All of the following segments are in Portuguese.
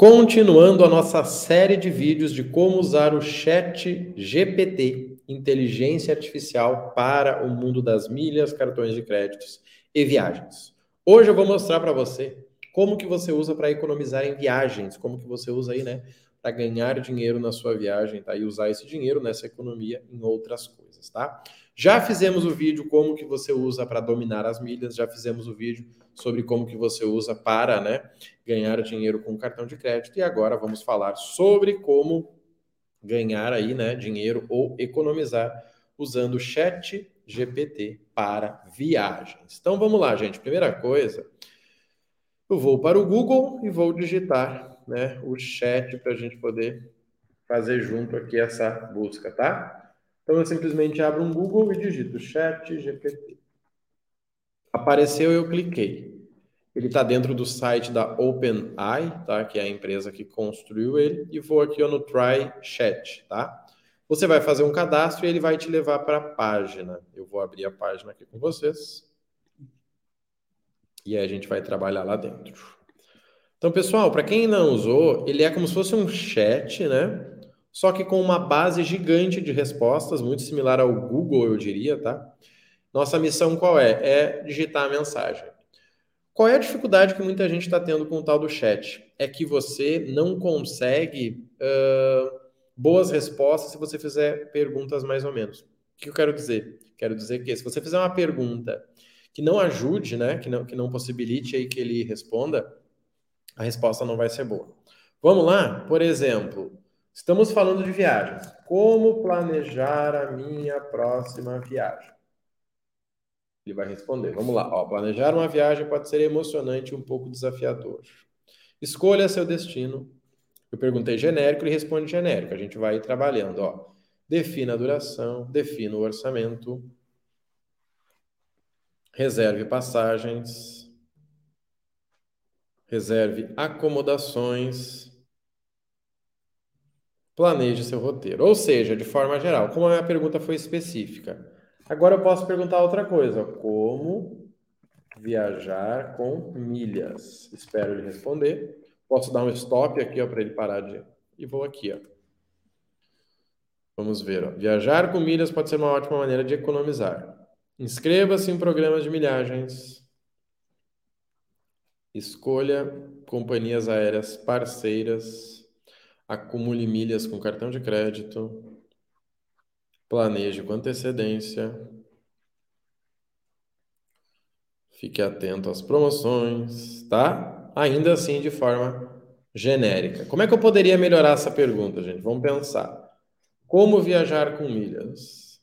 Continuando a nossa série de vídeos de como usar o Chat GPT, inteligência artificial, para o mundo das milhas, cartões de créditos e viagens. Hoje eu vou mostrar para você como que você usa para economizar em viagens, como que você usa aí, né, para ganhar dinheiro na sua viagem, tá? E usar esse dinheiro nessa economia em outras coisas, tá? Já fizemos o vídeo como que você usa para dominar as milhas, já fizemos o vídeo sobre como que você usa para, né, ganhar dinheiro com cartão de crédito e agora vamos falar sobre como ganhar aí, né, dinheiro ou economizar usando o Chat GPT para viagens. Então vamos lá, gente. Primeira coisa, eu vou para o Google e vou digitar, né, o chat para a gente poder fazer junto aqui essa busca, tá? Então eu simplesmente abro um Google e digito chat GPT. Apareceu, eu cliquei. Ele está dentro do site da OpenAI, tá? Que é a empresa que construiu ele. E vou aqui no Try Chat, tá? Você vai fazer um cadastro e ele vai te levar para a página. Eu vou abrir a página aqui com vocês. E aí a gente vai trabalhar lá dentro. Então, pessoal, para quem não usou, ele é como se fosse um chat, né? Só que com uma base gigante de respostas, muito similar ao Google, eu diria, tá? Nossa missão qual é? É digitar a mensagem. Qual é a dificuldade que muita gente está tendo com o tal do chat? É que você não consegue uh, boas respostas se você fizer perguntas mais ou menos. O que eu quero dizer? Quero dizer que se você fizer uma pergunta que não ajude, né, que não, que não possibilite aí que ele responda, a resposta não vai ser boa. Vamos lá? Por exemplo, Estamos falando de viagens. Como planejar a minha próxima viagem? Ele vai responder. Vamos lá. Ó, planejar uma viagem pode ser emocionante e um pouco desafiador. Escolha seu destino. Eu perguntei genérico, ele responde genérico. A gente vai trabalhando. Ó. Defina a duração, defina o orçamento, reserve passagens, reserve acomodações Planeje seu roteiro. Ou seja, de forma geral, como a minha pergunta foi específica. Agora eu posso perguntar outra coisa. Como viajar com milhas? Espero ele responder. Posso dar um stop aqui para ele parar de. E vou aqui. Ó. Vamos ver. Ó. Viajar com milhas pode ser uma ótima maneira de economizar. Inscreva-se em programas de milhagens. Escolha companhias aéreas parceiras acumule milhas com cartão de crédito, planeje com antecedência, fique atento às promoções, tá? Ainda assim, de forma genérica. Como é que eu poderia melhorar essa pergunta, gente? Vamos pensar. Como viajar com milhas?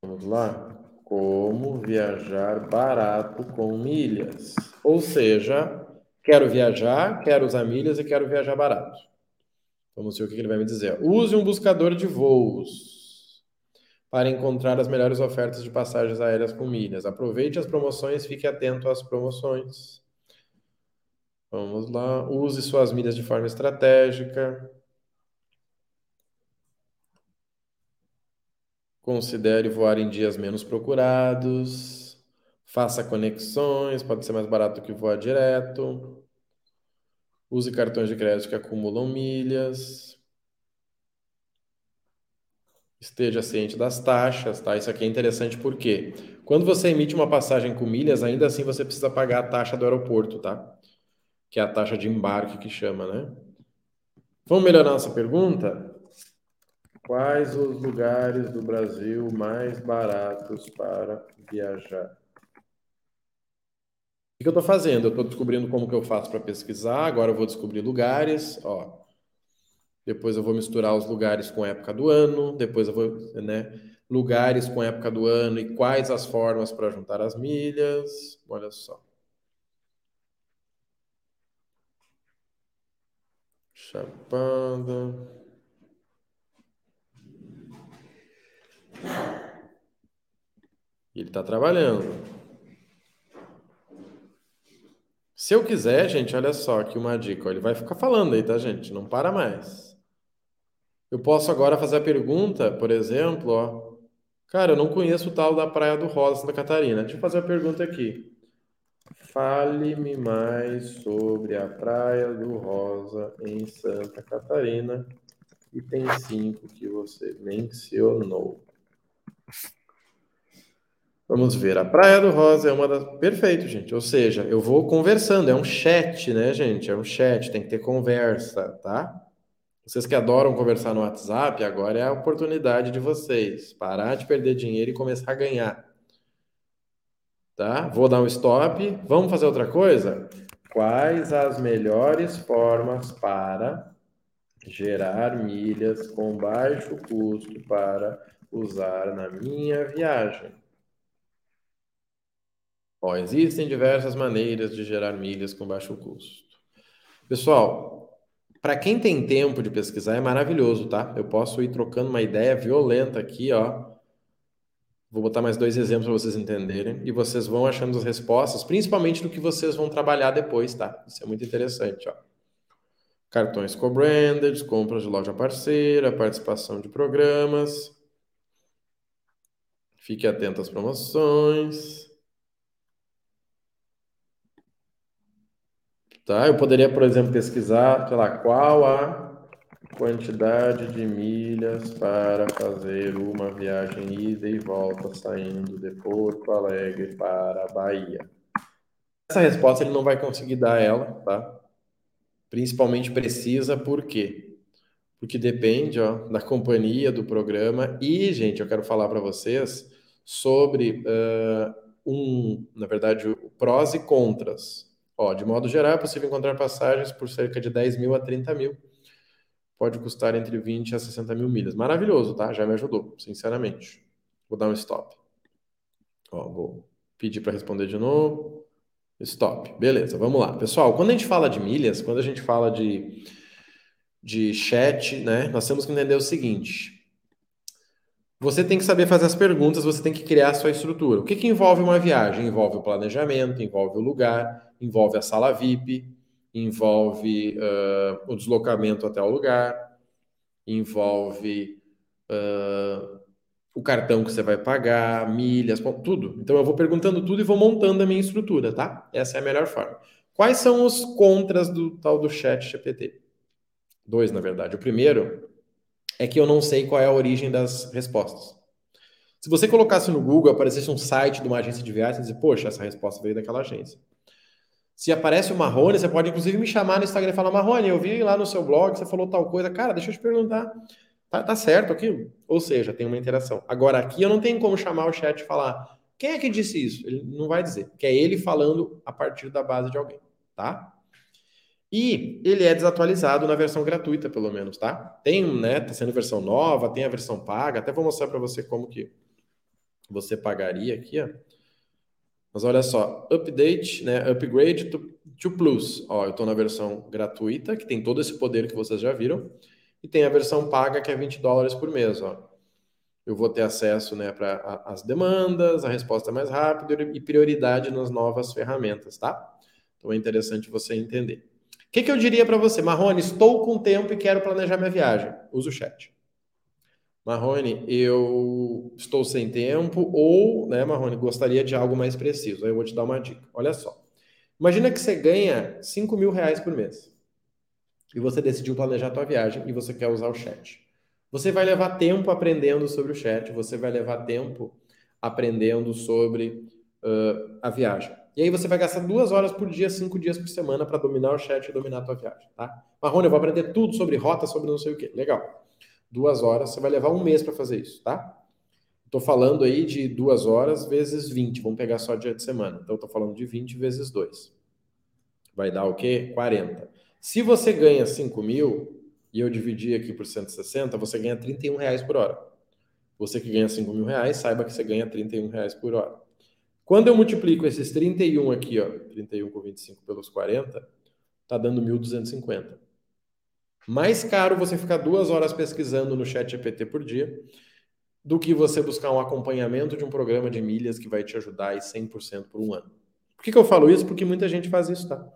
Vamos lá. Como viajar barato com milhas? Ou seja, Quero viajar, quero usar milhas e quero viajar barato. Vamos ver o que ele vai me dizer. Use um buscador de voos para encontrar as melhores ofertas de passagens aéreas com milhas. Aproveite as promoções, fique atento às promoções. Vamos lá. Use suas milhas de forma estratégica. Considere voar em dias menos procurados. Faça conexões, pode ser mais barato que voar direto. Use cartões de crédito que acumulam milhas. Esteja ciente das taxas, tá? Isso aqui é interessante porque quando você emite uma passagem com milhas, ainda assim você precisa pagar a taxa do aeroporto, tá? Que é a taxa de embarque que chama, né? Vamos melhorar nossa pergunta? Quais os lugares do Brasil mais baratos para viajar? O que eu estou fazendo? Eu estou descobrindo como que eu faço para pesquisar, agora eu vou descobrir lugares, ó. Depois eu vou misturar os lugares com a época do ano, depois eu vou, né, lugares com a época do ano e quais as formas para juntar as milhas. Olha só. Chapada. Ele está trabalhando. Se eu quiser, gente, olha só aqui uma dica. Ele vai ficar falando aí, tá, gente? Não para mais. Eu posso agora fazer a pergunta, por exemplo, ó. Cara, eu não conheço o tal da Praia do Rosa, Santa Catarina. Deixa eu fazer a pergunta aqui. Fale-me mais sobre a Praia do Rosa em Santa Catarina, item 5 que você mencionou. Vamos ver. A Praia do Rosa é uma das. Perfeito, gente. Ou seja, eu vou conversando. É um chat, né, gente? É um chat. Tem que ter conversa, tá? Vocês que adoram conversar no WhatsApp, agora é a oportunidade de vocês. Parar de perder dinheiro e começar a ganhar. Tá? Vou dar um stop. Vamos fazer outra coisa? Quais as melhores formas para gerar milhas com baixo custo para usar na minha viagem? Ó, existem diversas maneiras de gerar milhas com baixo custo. Pessoal, para quem tem tempo de pesquisar é maravilhoso, tá? Eu posso ir trocando uma ideia violenta aqui, ó Vou botar mais dois exemplos para vocês entenderem e vocês vão achando as respostas, principalmente do que vocês vão trabalhar depois, tá? Isso é muito interessante, ó. Cartões co-branded, compras de loja parceira, participação de programas. Fique atento às promoções. Tá? Eu poderia, por exemplo, pesquisar, sei lá, qual a quantidade de milhas para fazer uma viagem ida e volta saindo de Porto Alegre para a Bahia? Essa resposta ele não vai conseguir dar ela, tá? Principalmente precisa, por quê? Porque depende ó, da companhia, do programa e, gente, eu quero falar para vocês sobre uh, um, na verdade, prós e contras. Ó, de modo geral, é possível encontrar passagens por cerca de 10 mil a 30 mil pode custar entre 20 a 60 mil milhas. Maravilhoso, tá? Já me ajudou, sinceramente. Vou dar um stop. Ó, vou pedir para responder de novo. Stop. Beleza, vamos lá. Pessoal, quando a gente fala de milhas, quando a gente fala de, de chat, né, nós temos que entender o seguinte. Você tem que saber fazer as perguntas, você tem que criar a sua estrutura. O que, que envolve uma viagem? Envolve o planejamento, envolve o lugar, envolve a sala VIP, envolve uh, o deslocamento até o lugar, envolve uh, o cartão que você vai pagar, milhas, tudo. Então eu vou perguntando tudo e vou montando a minha estrutura, tá? Essa é a melhor forma. Quais são os contras do tal do chat GPT? Dois, na verdade. O primeiro é que eu não sei qual é a origem das respostas. Se você colocasse no Google, aparecesse um site de uma agência de viagens e dizer, poxa, essa resposta veio daquela agência. Se aparece o Marrone, você pode inclusive me chamar no Instagram e falar: Marrone, eu vi lá no seu blog, você falou tal coisa. Cara, deixa eu te perguntar. Tá, tá certo aquilo? Ou seja, tem uma interação. Agora, aqui eu não tenho como chamar o chat e falar: quem é que disse isso? Ele não vai dizer. Que é ele falando a partir da base de alguém, tá? E ele é desatualizado na versão gratuita, pelo menos, tá? Tem, né? Tá sendo versão nova, tem a versão paga. Até vou mostrar para você como que você pagaria aqui, ó. Mas olha só, update, né, upgrade to, to Plus. Ó, eu estou na versão gratuita, que tem todo esse poder que vocês já viram, e tem a versão paga, que é 20 dólares por mês. Ó. Eu vou ter acesso né, para as demandas, a resposta mais rápida e prioridade nas novas ferramentas, tá? Então é interessante você entender. Que, que eu diria para você? Marrone, estou com tempo e quero planejar minha viagem. Usa o chat. Marrone, eu estou sem tempo ou, né, Marrone, gostaria de algo mais preciso. Aí eu vou te dar uma dica. Olha só. Imagina que você ganha 5 mil reais por mês e você decidiu planejar a tua viagem e você quer usar o chat. Você vai levar tempo aprendendo sobre o chat, você vai levar tempo aprendendo sobre uh, a viagem. E aí você vai gastar duas horas por dia, cinco dias por semana para dominar o chat e dominar a tua viagem, tá? Marrone, eu vou aprender tudo sobre rota, sobre não sei o quê. Legal duas horas, você vai levar um mês para fazer isso, tá? Estou falando aí de duas horas vezes 20, vamos pegar só dia de semana. Então, estou falando de 20 vezes 2. Vai dar o quê? 40. Se você ganha 5 mil e eu dividir aqui por 160, você ganha 31 reais por hora. Você que ganha 5 mil reais, saiba que você ganha 31 reais por hora. Quando eu multiplico esses 31 aqui, ó, 31 com 25 pelos 40, tá dando 1.250. Mais caro você ficar duas horas pesquisando no chat GPT por dia do que você buscar um acompanhamento de um programa de milhas que vai te ajudar aí 100% por um ano. Por que, que eu falo isso? Porque muita gente faz isso, tá?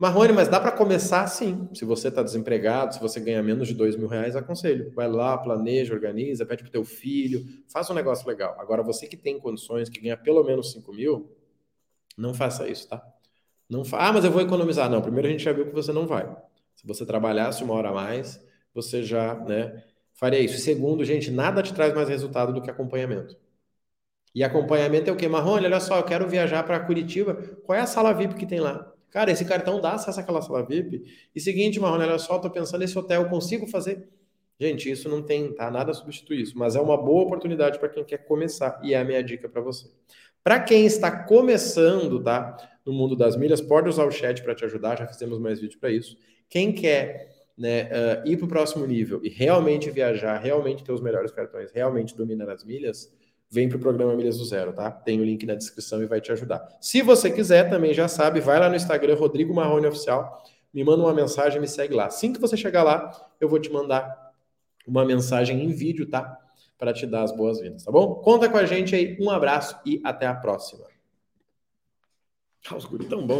Marrone, mas dá para começar sim. Se você está desempregado, se você ganha menos de dois mil reais, aconselho. Vai lá, planeja, organiza, pede para teu filho, faz um negócio legal. Agora, você que tem condições, que ganha pelo menos cinco mil, Não faça isso, tá? Não fa... Ah, mas eu vou economizar. Não, primeiro a gente já viu que você não vai. Se você trabalhasse uma hora a mais, você já, né, faria isso. Segundo, gente, nada te traz mais resultado do que acompanhamento. E acompanhamento é o quê? Marrone, olha só, eu quero viajar para Curitiba. Qual é a sala VIP que tem lá? Cara, esse cartão dá acesso àquela sala VIP. E seguinte, Marrone, olha só, tô pensando nesse hotel, consigo fazer? Gente, isso não tem, tá? Nada substitui isso, mas é uma boa oportunidade para quem quer começar e é a minha dica para você. Para quem está começando, tá? No mundo das milhas, pode usar o chat para te ajudar, já fizemos mais vídeo para isso. Quem quer né, uh, ir para o próximo nível e realmente viajar, realmente ter os melhores cartões, realmente dominar as milhas, vem para o programa Milhas do Zero, tá? Tem o link na descrição e vai te ajudar. Se você quiser, também já sabe, vai lá no Instagram, Rodrigo Marrone Oficial, me manda uma mensagem, me segue lá. Assim que você chegar lá, eu vou te mandar uma mensagem em vídeo, tá? Para te dar as boas-vindas, tá bom? Conta com a gente aí, um abraço e até a próxima. Ah, os guri tão bom.